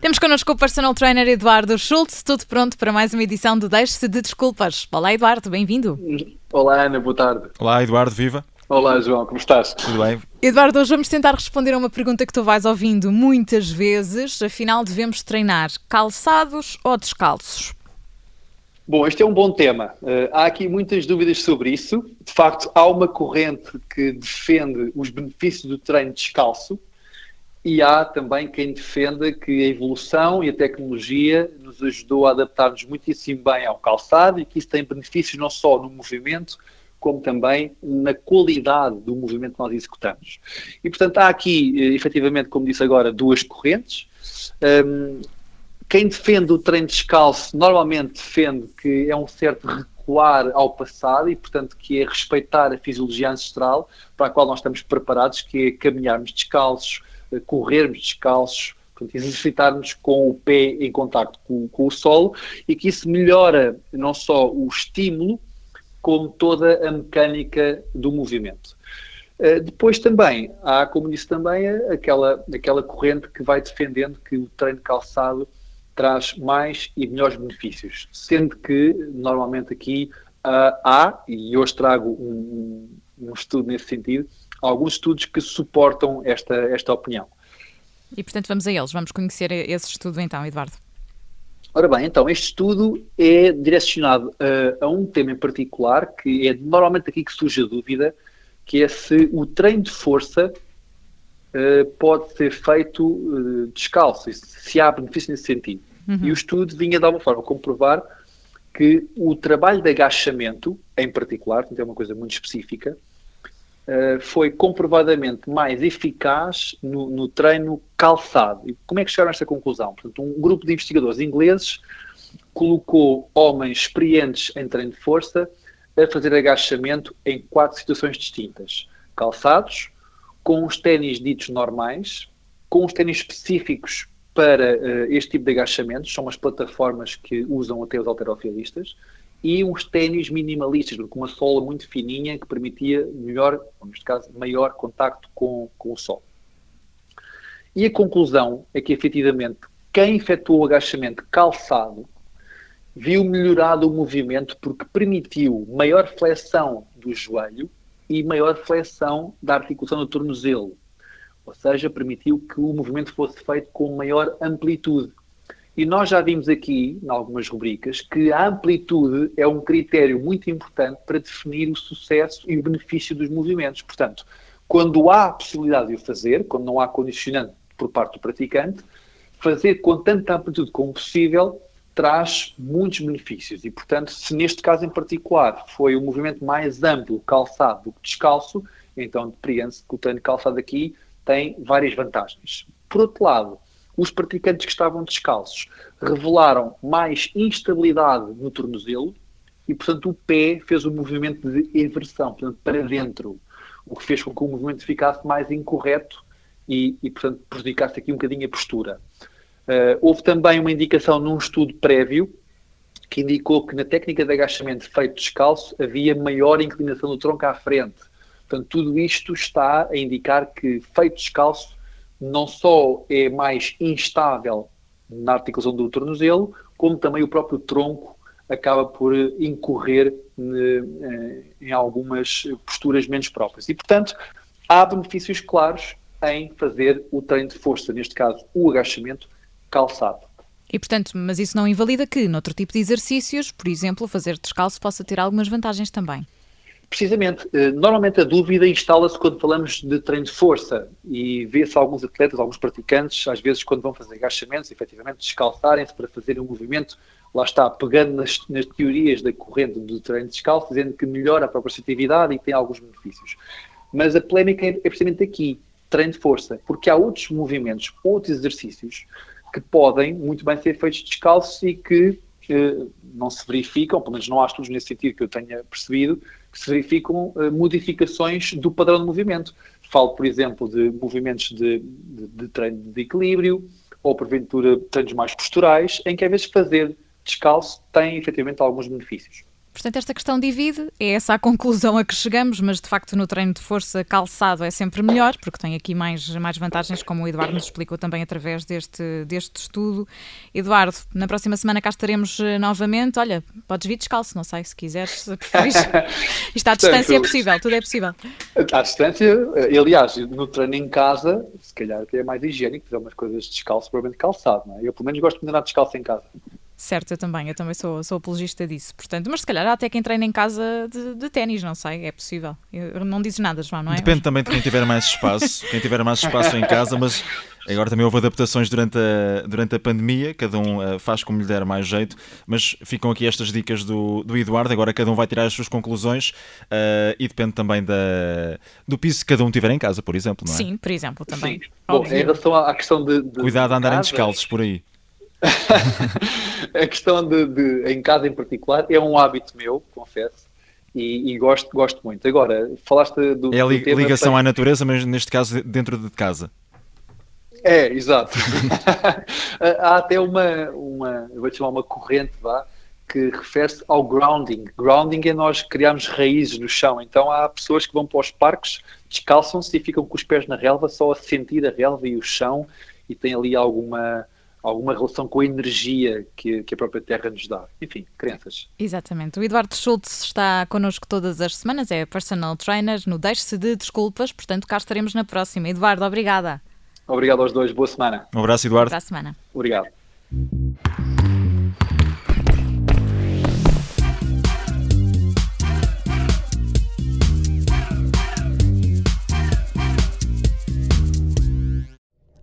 Temos connosco o personal trainer Eduardo Schultz, tudo pronto para mais uma edição do Deixe-se de Desculpas. Olá, Eduardo, bem-vindo. Olá, Ana, boa tarde. Olá, Eduardo, viva. Olá, João, como estás? Tudo bem? Eduardo, hoje vamos tentar responder a uma pergunta que tu vais ouvindo muitas vezes. Afinal, devemos treinar calçados ou descalços? Bom, este é um bom tema. Uh, há aqui muitas dúvidas sobre isso. De facto, há uma corrente que defende os benefícios do treino descalço e há também quem defenda que a evolução e a tecnologia nos ajudou a adaptar-nos muitíssimo bem ao calçado e que isso tem benefícios não só no movimento, como também na qualidade do movimento que nós executamos. E, portanto, há aqui, eh, efetivamente, como disse agora, duas correntes. Um, quem defende o treino descalço normalmente defende que é um certo recuar ao passado e, portanto, que é respeitar a fisiologia ancestral para a qual nós estamos preparados, que é caminharmos descalços, corrermos descalços, exercitarmos com o pé em contacto com, com, o solo e que isso melhora não só o estímulo, como toda a mecânica do movimento. Uh, depois também há, como disse também, aquela, aquela corrente que vai defendendo que o treino calçado traz mais e melhores benefícios, sendo que normalmente aqui uh, há, e hoje trago um, um estudo nesse sentido, alguns estudos que suportam esta, esta opinião. E, portanto, vamos a eles. Vamos conhecer esse estudo então, Eduardo. Ora bem, então, este estudo é direcionado a, a um tema em particular, que é normalmente aqui que surge a dúvida, que é se o treino de força pode ser feito uh, descalço, se há benefício nesse sentido. Uhum. E o estudo vinha de alguma forma comprovar que o trabalho de agachamento, em particular, portanto é uma coisa muito específica, uh, foi comprovadamente mais eficaz no, no, treino calçado. E como é que chegaram a esta conclusão? Portanto, um grupo de investigadores ingleses colocou homens experientes em treino de força a fazer agachamento em quatro situações distintas. Calçados, com os ténis ditos normais, com os ténis específicos para uh, este tipo de agachamentos, são as plataformas que usam até os alterofilistas, e uns ténis minimalistas, com uma sola muito fininha que permitia melhor, neste caso, maior contacto com, com o sol. E a conclusão é que, efetivamente, quem efetuou o agachamento calçado viu melhorado o movimento porque permitiu maior flexão do joelho e maior flexão da articulação do tornozelo. Ou seja, permitiu que o movimento fosse feito com maior amplitude. E nós já vimos aqui, em algumas rubricas, que a amplitude é um critério muito importante para definir o sucesso e o benefício dos movimentos. Portanto, quando há a possibilidade de o fazer, quando não há condicionante por parte do praticante, fazer com tanta amplitude como possível traz muitos benefícios. E, portanto, se neste caso em particular foi o movimento mais amplo calçado do que descalço, então depreende-se que o treino calçado aqui tem várias vantagens. Por outro lado, os praticantes que estavam descalços revelaram mais instabilidade no tornozelo e, portanto, o pé fez um movimento de inversão, portanto, para dentro, o que fez com que o movimento ficasse mais incorreto e, e portanto, prejudicasse aqui um bocadinho a postura. Uh, houve também uma indicação num estudo prévio que indicou que na técnica de agachamento feito descalço havia maior inclinação do tronco à frente. Portanto, tudo isto está a indicar que feito descalço não só é mais instável na articulação do tornozelo, como também o próprio tronco acaba por incorrer eh, em algumas posturas menos próprias. E, portanto, há benefícios claros em fazer o treino de força, neste caso o agachamento, calçado. E, portanto, mas isso não invalida que, noutro tipo de exercícios, por exemplo, fazer descalço possa ter algumas vantagens também. Precisamente, eh, normalmente a dúvida instala-se quando falamos de treino de força e vê-se alguns atletas, alguns praticantes, às vezes quando vão fazer agachamentos, efetivamente descalçarem-se para fazer um movimento, lá está, pegando nas, nas, teorias da corrente do treino descalço, dizendo que melhora a própria atividade e tem alguns benefícios. Mas a polémica é, é precisamente aqui, treino de força, porque há outros movimentos, outros exercícios que podem muito bem ser feitos descalços e que eh, não se verificam, pelo menos não há estudos nesse sentido que eu tenha percebido, que se verificam uh, modificações do padrão de movimento. Falo, por exemplo, de movimentos de, de, de treino de equilíbrio ou, porventura, treinos mais posturais, em que às vezes fazer descalço tem efetivamente alguns benefícios. Portanto, esta questão divide, é essa a conclusão a que chegamos, mas de facto no treino de força calçado é sempre melhor, porque tem aqui mais, mais vantagens, como o Eduardo nos explicou também através deste, deste estudo. Eduardo, na próxima semana cá estaremos eh, novamente. Olha, podes vir descalço, não sei, se quiseres, se preferires. Isto à distância é possível, tudo é possível. À distância, eh, aliás, no treino em casa, se calhar até é mais higiênico fazer umas coisas descalço, provavelmente calçado, não é? Eu pelo menos gosto de andar descalço em casa. Certo, eu também, eu também sou, sou apologista disso. Portanto, mas se calhar há até quem treina em casa de, de ténis, não sei, é possível. Eu, não dizes nada, João, não é? Depende também de quem tiver mais espaço, quem tiver mais espaço em casa, mas agora também houve adaptações durante a, durante a pandemia, cada um uh, faz como lhe der mais jeito, mas ficam aqui estas dicas do, do Eduardo, agora cada um vai tirar as suas conclusões uh, e depende também da, do piso que cada um tiver em casa, por exemplo, não é? Sim, por exemplo, também. Sim. Bom, em relação à questão de... de Cuidado a andarem descalços por aí. a questão de, de, em casa em particular, é um hábito meu, confesso, e, e gosto, gosto muito. Agora, falaste do. É a li, ligação à natureza, mas neste caso dentro de casa. É, exato. Há até uma, uma, vou chamar uma corrente, vá, que refere-se ao grounding. Grounding é nós criarmos raízes no chão. Então há pessoas que vão para os parques, descalçam-se e ficam com os pés na relva, só a sentir a relva e o chão, e tem ali alguma alguma relação com a energia que, que, a própria Terra nos dá. Enfim, crenças. Exatamente. O Eduardo Schultz está connosco todas as semanas, é personal trainer no Deixe-se de Desculpas, portanto cá estaremos na próxima. Eduardo, obrigada. Obrigado aos dois, boa semana. Um abraço, Eduardo. Boa semana. Obrigado.